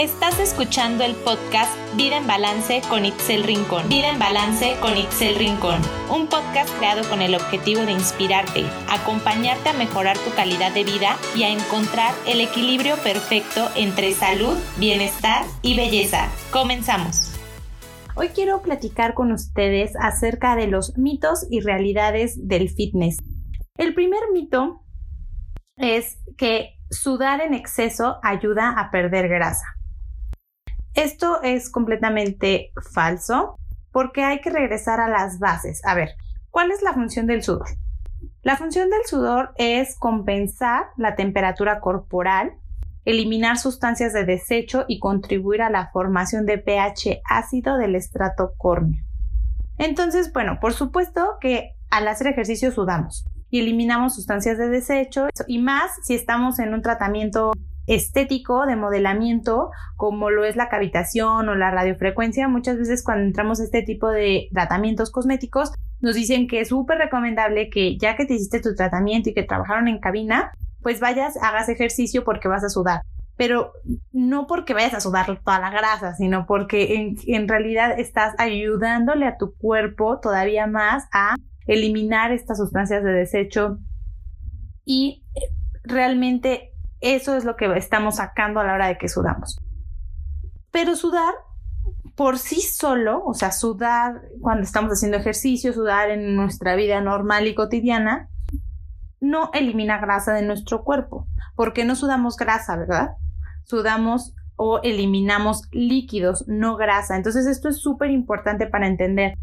Estás escuchando el podcast Vida en Balance con Itzel Rincón. Vida en Balance con Itzel Rincón. Un podcast creado con el objetivo de inspirarte, acompañarte a mejorar tu calidad de vida y a encontrar el equilibrio perfecto entre salud, bienestar y belleza. Comenzamos. Hoy quiero platicar con ustedes acerca de los mitos y realidades del fitness. El primer mito es que sudar en exceso ayuda a perder grasa. Esto es completamente falso porque hay que regresar a las bases. A ver, ¿cuál es la función del sudor? La función del sudor es compensar la temperatura corporal, eliminar sustancias de desecho y contribuir a la formación de pH ácido del estrato córneo. Entonces, bueno, por supuesto que al hacer ejercicio sudamos y eliminamos sustancias de desecho y más si estamos en un tratamiento estético de modelamiento como lo es la cavitación o la radiofrecuencia. Muchas veces cuando entramos a este tipo de tratamientos cosméticos nos dicen que es súper recomendable que ya que te hiciste tu tratamiento y que trabajaron en cabina, pues vayas, hagas ejercicio porque vas a sudar. Pero no porque vayas a sudar toda la grasa, sino porque en, en realidad estás ayudándole a tu cuerpo todavía más a eliminar estas sustancias de desecho y realmente eso es lo que estamos sacando a la hora de que sudamos. Pero sudar por sí solo, o sea, sudar cuando estamos haciendo ejercicio, sudar en nuestra vida normal y cotidiana, no elimina grasa de nuestro cuerpo, porque no sudamos grasa, ¿verdad? Sudamos o eliminamos líquidos, no grasa. Entonces esto es súper importante para entender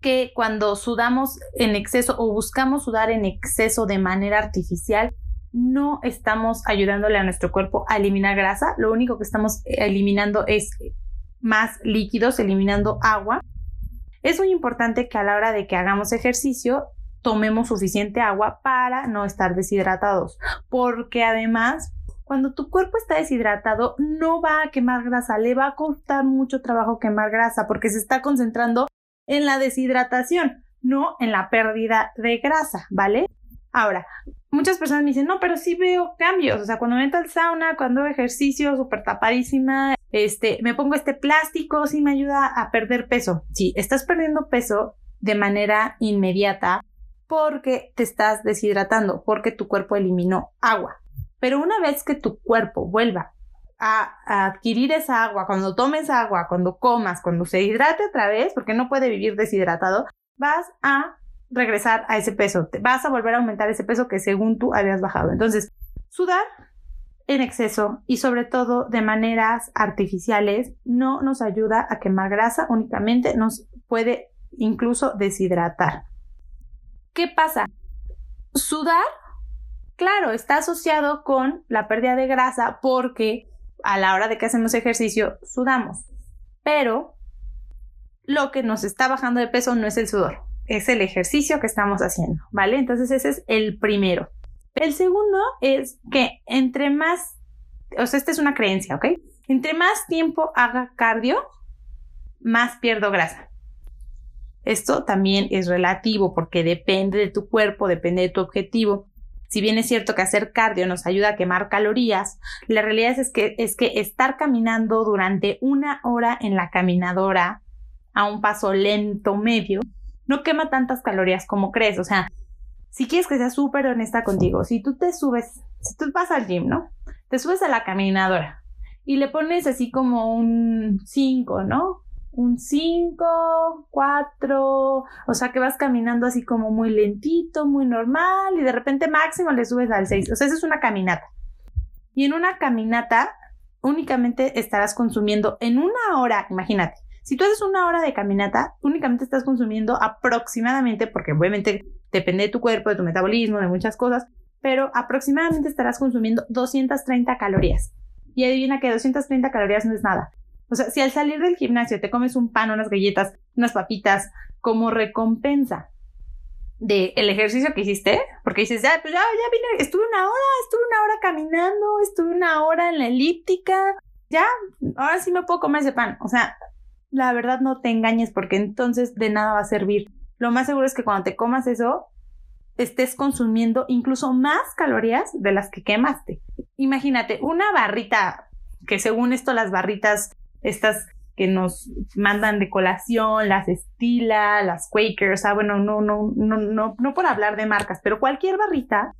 que cuando sudamos en exceso o buscamos sudar en exceso de manera artificial, no estamos ayudándole a nuestro cuerpo a eliminar grasa, lo único que estamos eliminando es más líquidos, eliminando agua. Es muy importante que a la hora de que hagamos ejercicio tomemos suficiente agua para no estar deshidratados, porque además cuando tu cuerpo está deshidratado no va a quemar grasa, le va a costar mucho trabajo quemar grasa porque se está concentrando en la deshidratación, no en la pérdida de grasa, ¿vale? Ahora, muchas personas me dicen, no, pero sí veo cambios. O sea, cuando me al sauna, cuando hago ejercicio súper tapadísima, este, me pongo este plástico, sí me ayuda a perder peso. Sí, estás perdiendo peso de manera inmediata porque te estás deshidratando, porque tu cuerpo eliminó agua. Pero una vez que tu cuerpo vuelva a, a, adquirir esa agua, cuando tomes agua, cuando comas, cuando se hidrate otra vez, porque no puede vivir deshidratado, vas a regresar a ese peso, te vas a volver a aumentar ese peso que según tú habías bajado. Entonces, sudar en exceso y sobre todo de maneras artificiales no nos ayuda a quemar grasa, únicamente nos puede incluso deshidratar. ¿Qué pasa? Sudar, claro, está asociado con la pérdida de grasa porque a la hora de que hacemos ejercicio sudamos, pero lo que nos está bajando de peso no es el sudor, es el ejercicio que estamos haciendo, ¿vale? Entonces ese es el primero. El segundo es que entre más, o sea, esta es una creencia, ¿ok? Entre más tiempo haga cardio, más pierdo grasa. Esto también es relativo porque depende de tu cuerpo, depende de tu objetivo. Si bien es cierto que hacer cardio nos ayuda a quemar calorías, la realidad es que, es que estar caminando durante una hora en la caminadora a un paso lento medio no quema tantas calorías como crees. O sea, si quieres que sea súper honesta contigo, si tú te subes, si tú vas al gym, ¿no? Te subes a la caminadora y le pones así como un 5, ¿no? Un 5, 4, o sea que vas caminando así como muy lentito, muy normal y de repente máximo le subes al 6. O sea, eso es una caminata. Y en una caminata únicamente estarás consumiendo en una hora, imagínate, si tú haces una hora de caminata, únicamente estás consumiendo aproximadamente, porque obviamente depende de tu cuerpo, de tu metabolismo, de muchas cosas, pero aproximadamente estarás consumiendo 230 calorías. Y adivina que 230 calorías no es nada. O sea, si al salir del gimnasio te comes un pan, unas galletas, unas papitas, como recompensa del el ejercicio que hiciste, porque dices, ya, pues ya, ya vine, estuve una hora, estuve una hora caminando, estuve una hora en la elíptica, ya, ahora sí me puedo comer ese pan. O sea, la verdad no te engañes porque entonces de nada va a servir. Lo más seguro es que cuando te comas eso, estés consumiendo incluso más calorías de las que quemaste. Imagínate, una barrita que según esto las barritas, estas que nos mandan de colación, las Estila, las Quakers, ah, bueno, no, no, no, no, no por hablar de marcas, pero cualquier barrita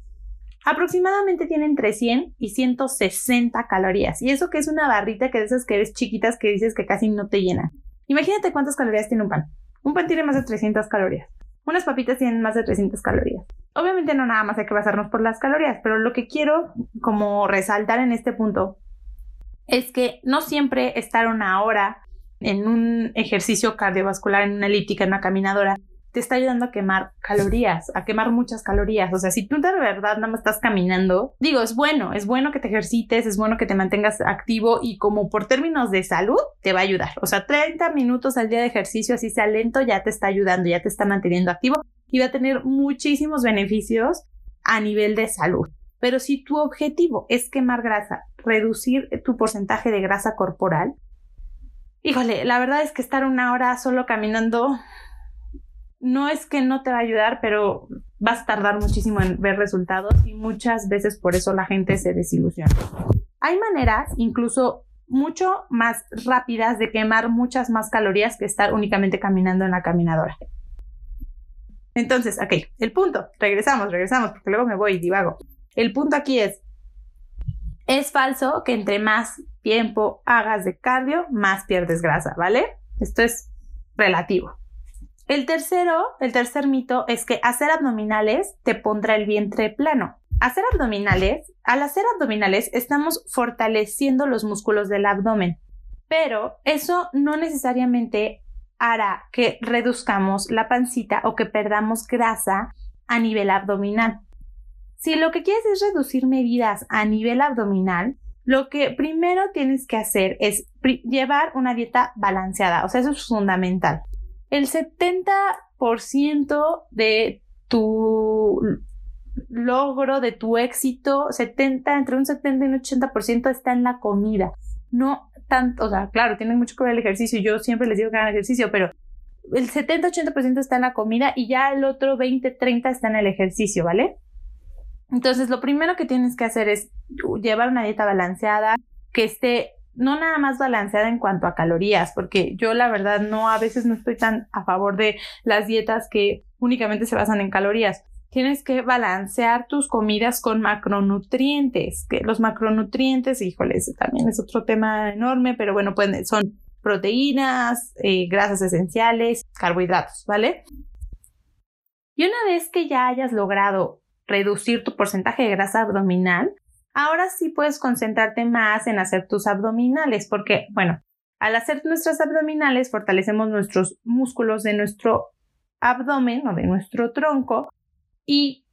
aproximadamente tiene entre 100 y 160 calorías. Y eso que es una barrita que de esas que ves chiquitas que dices que casi no te llenan. Imagínate cuántas calorías tiene un pan. Un pan tiene más de 300 calorías. Unas papitas tienen más de 300 calorías. Obviamente no nada más hay que basarnos por las calorías, pero lo que quiero como resaltar en este punto es que no siempre estar una hora en un ejercicio cardiovascular, en una elíptica, en una caminadora, te está ayudando a quemar calorías, a quemar muchas calorías. O sea, si tú de verdad nada más estás caminando, digo, es bueno, es bueno que te ejercites, es bueno que te mantengas activo y como por términos de salud, te va a ayudar. O sea, 30 minutos al día de ejercicio, así sea lento, ya te está ayudando, ya te está manteniendo activo y va a tener muchísimos beneficios a nivel de salud. Pero si tu objetivo es quemar grasa, reducir tu porcentaje de grasa corporal, híjole, la verdad es que estar una hora solo caminando no es que no te va a ayudar, pero vas a tardar muchísimo en ver resultados y muchas veces por eso la gente se desilusiona. Hay maneras incluso mucho más rápidas de quemar muchas más calorías que estar únicamente caminando en la caminadora. Entonces, ok, el punto, regresamos, regresamos, porque luego me voy y divago. El punto aquí es, es falso que entre más tiempo hagas de cardio, más pierdes grasa, ¿vale? Esto es relativo. El tercero, el tercer mito es que hacer abdominales te pondrá el vientre plano. Hacer abdominales, al hacer abdominales estamos fortaleciendo los músculos del abdomen, pero eso no necesariamente hará que reduzcamos la pancita o que perdamos grasa a nivel abdominal. Si lo que quieres es reducir medidas a nivel abdominal, lo que primero tienes que hacer es llevar una dieta balanceada, o sea, eso es fundamental el 70% de tu logro, de tu éxito, 70, entre un 70 y un 80% está en la comida. No tanto, o sea, claro, tiene mucho que ver el ejercicio. Yo siempre les digo que hagan ejercicio, pero el 70-80% está en la comida y ya el otro 20-30 está en el ejercicio, ¿vale? Entonces, lo primero que tienes que hacer es llevar una dieta balanceada, que esté no nada más balanceada en cuanto a calorías, porque yo la verdad no, a veces no estoy tan a favor de las dietas que únicamente se basan en calorías. Tienes que balancear tus comidas con macronutrientes, que los macronutrientes, híjoles, también es otro tema enorme, pero bueno, pues son proteínas, eh, grasas esenciales, carbohidratos, ¿vale? Y una vez que ya hayas logrado reducir tu porcentaje de grasa abdominal, Ahora sí puedes concentrarte más en hacer tus abdominales, porque, bueno, al hacer nuestras abdominales fortalecemos nuestros músculos de nuestro abdomen o de nuestro tronco y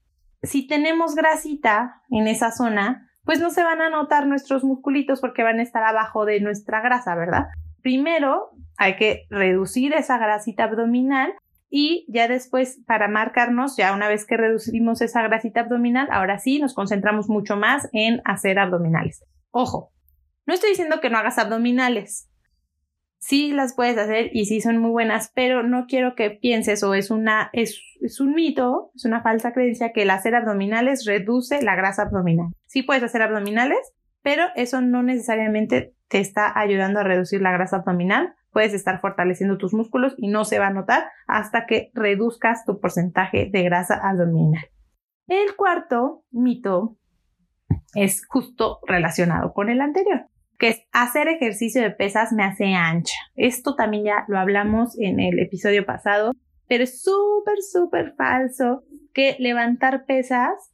si tenemos grasita en esa zona, pues no se van a notar nuestros musculitos porque van a estar abajo de nuestra grasa, ¿verdad? Primero hay que reducir esa grasita abdominal y ya después, para marcarnos, ya una vez que reducimos esa grasita abdominal, ahora sí nos concentramos mucho más en hacer abdominales. Ojo, no estoy diciendo que no hagas abdominales. Sí las puedes hacer y sí son muy buenas, pero no quiero que pienses o es una, es, es un mito, es una falsa creencia que el hacer abdominales reduce la grasa abdominal. Sí puedes hacer abdominales, pero eso no necesariamente te está ayudando a reducir la grasa abdominal puedes estar fortaleciendo tus músculos y no se va a notar hasta que reduzcas tu porcentaje de grasa abdominal. El cuarto mito es justo relacionado con el anterior, que es hacer ejercicio de pesas me hace ancha. Esto también ya lo hablamos en el episodio pasado, pero es súper, súper falso que levantar pesas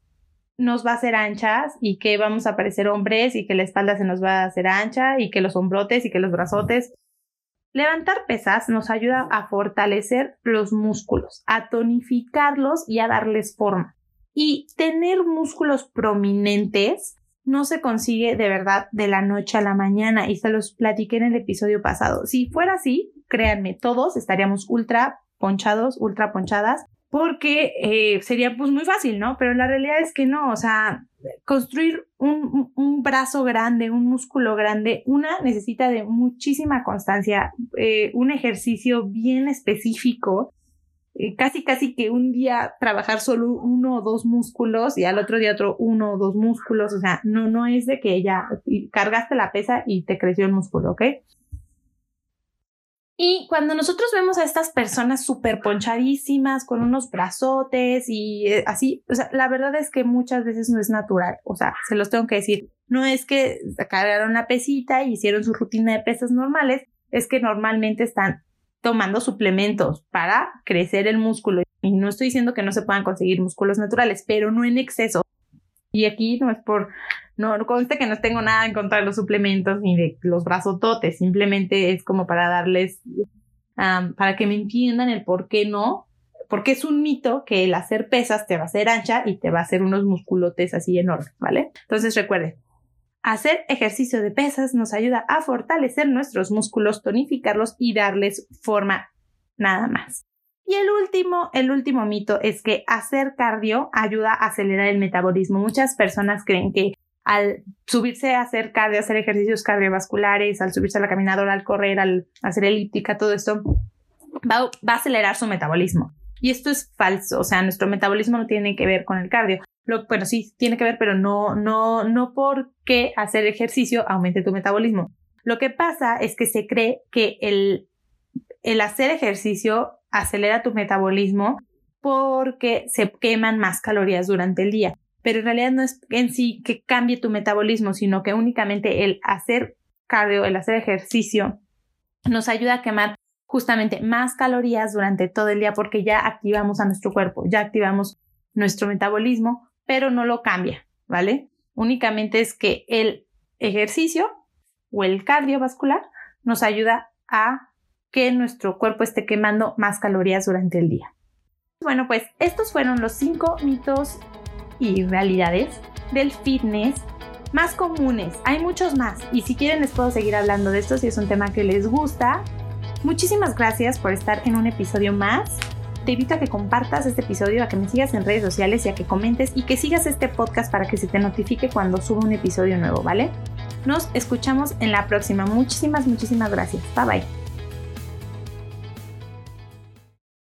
nos va a hacer anchas y que vamos a parecer hombres y que la espalda se nos va a hacer ancha y que los hombrotes y que los brazotes Levantar pesas nos ayuda a fortalecer los músculos, a tonificarlos y a darles forma. Y tener músculos prominentes no se consigue de verdad de la noche a la mañana y se los platiqué en el episodio pasado. Si fuera así, créanme, todos estaríamos ultra ponchados, ultra ponchadas, porque eh, sería pues muy fácil, ¿no? Pero la realidad es que no, o sea, construir un, un, brazo grande, un músculo grande, una necesita de muchísima constancia, eh, un ejercicio bien específico. eh, casi casi que un día trabajar solo uno o dos músculos y al otro día otro uno o dos músculos, o sea, no, no es de que ya cargaste la pesa y te creció el músculo, ¿ok? Y cuando nosotros vemos a estas personas súper ponchadísimas, con unos brazotes y eh, así, o sea, la verdad es que muchas veces no es natural, o sea, se los tengo que decir, no es que cargaron la pesita y hicieron su rutina de pesas normales, es que normalmente están tomando suplementos para crecer el músculo. Y no estoy diciendo que no se puedan conseguir músculos naturales, pero no en exceso. Y aquí no es por, no, conste que no tengo nada en contra de los suplementos ni de los brazototes, simplemente es como para darles, para que me entiendan el por qué no, porque es un mito que el hacer pesas te va a hacer ancha y te va a hacer unos musculotes así enormes, ¿vale? Entonces recuerden, Hacer ejercicio de pesas nos ayuda a fortalecer nuestros músculos, tonificarlos y darles forma nada más. Y el último, el último mito es que hacer cardio ayuda a acelerar el metabolismo. Muchas personas creen que al subirse a hacer cardio, hacer ejercicios cardiovasculares, al subirse a la caminadora, al correr, al hacer elíptica, todo esto, va, a acelerar su metabolismo. Y esto es falso, o sea, nuestro metabolismo no tiene que ver con el cardio bueno, sí, tiene que ver, pero no, no, no porque hacer ejercicio aumente tu metabolismo. Lo que pasa es que se cree que el, el hacer ejercicio acelera tu metabolismo porque se queman más calorías durante el día. Pero en realidad no es en sí que cambie tu metabolismo, sino que únicamente el hacer cardio, el hacer ejercicio, nos ayuda a quemar justamente más calorías durante todo el día porque ya activamos a nuestro cuerpo, ya activamos nuestro metabolismo pero no lo cambia, ¿vale? Únicamente es que el ejercicio o el cardiovascular nos ayuda a que nuestro cuerpo esté quemando más calorías durante el día. Bueno, pues estos fueron los cinco mitos y realidades del fitness más comunes. Hay muchos más y si quieren les puedo seguir hablando de esto si es un tema que les gusta. Muchísimas gracias por estar en un episodio más te invito a que compartas este episodio, a que me sigas en redes sociales y a que comentes y que sigas este podcast para que se te notifique cuando suba un episodio nuevo, ¿vale? Nos escuchamos en la próxima. Muchísimas, muchísimas gracias. Bye bye.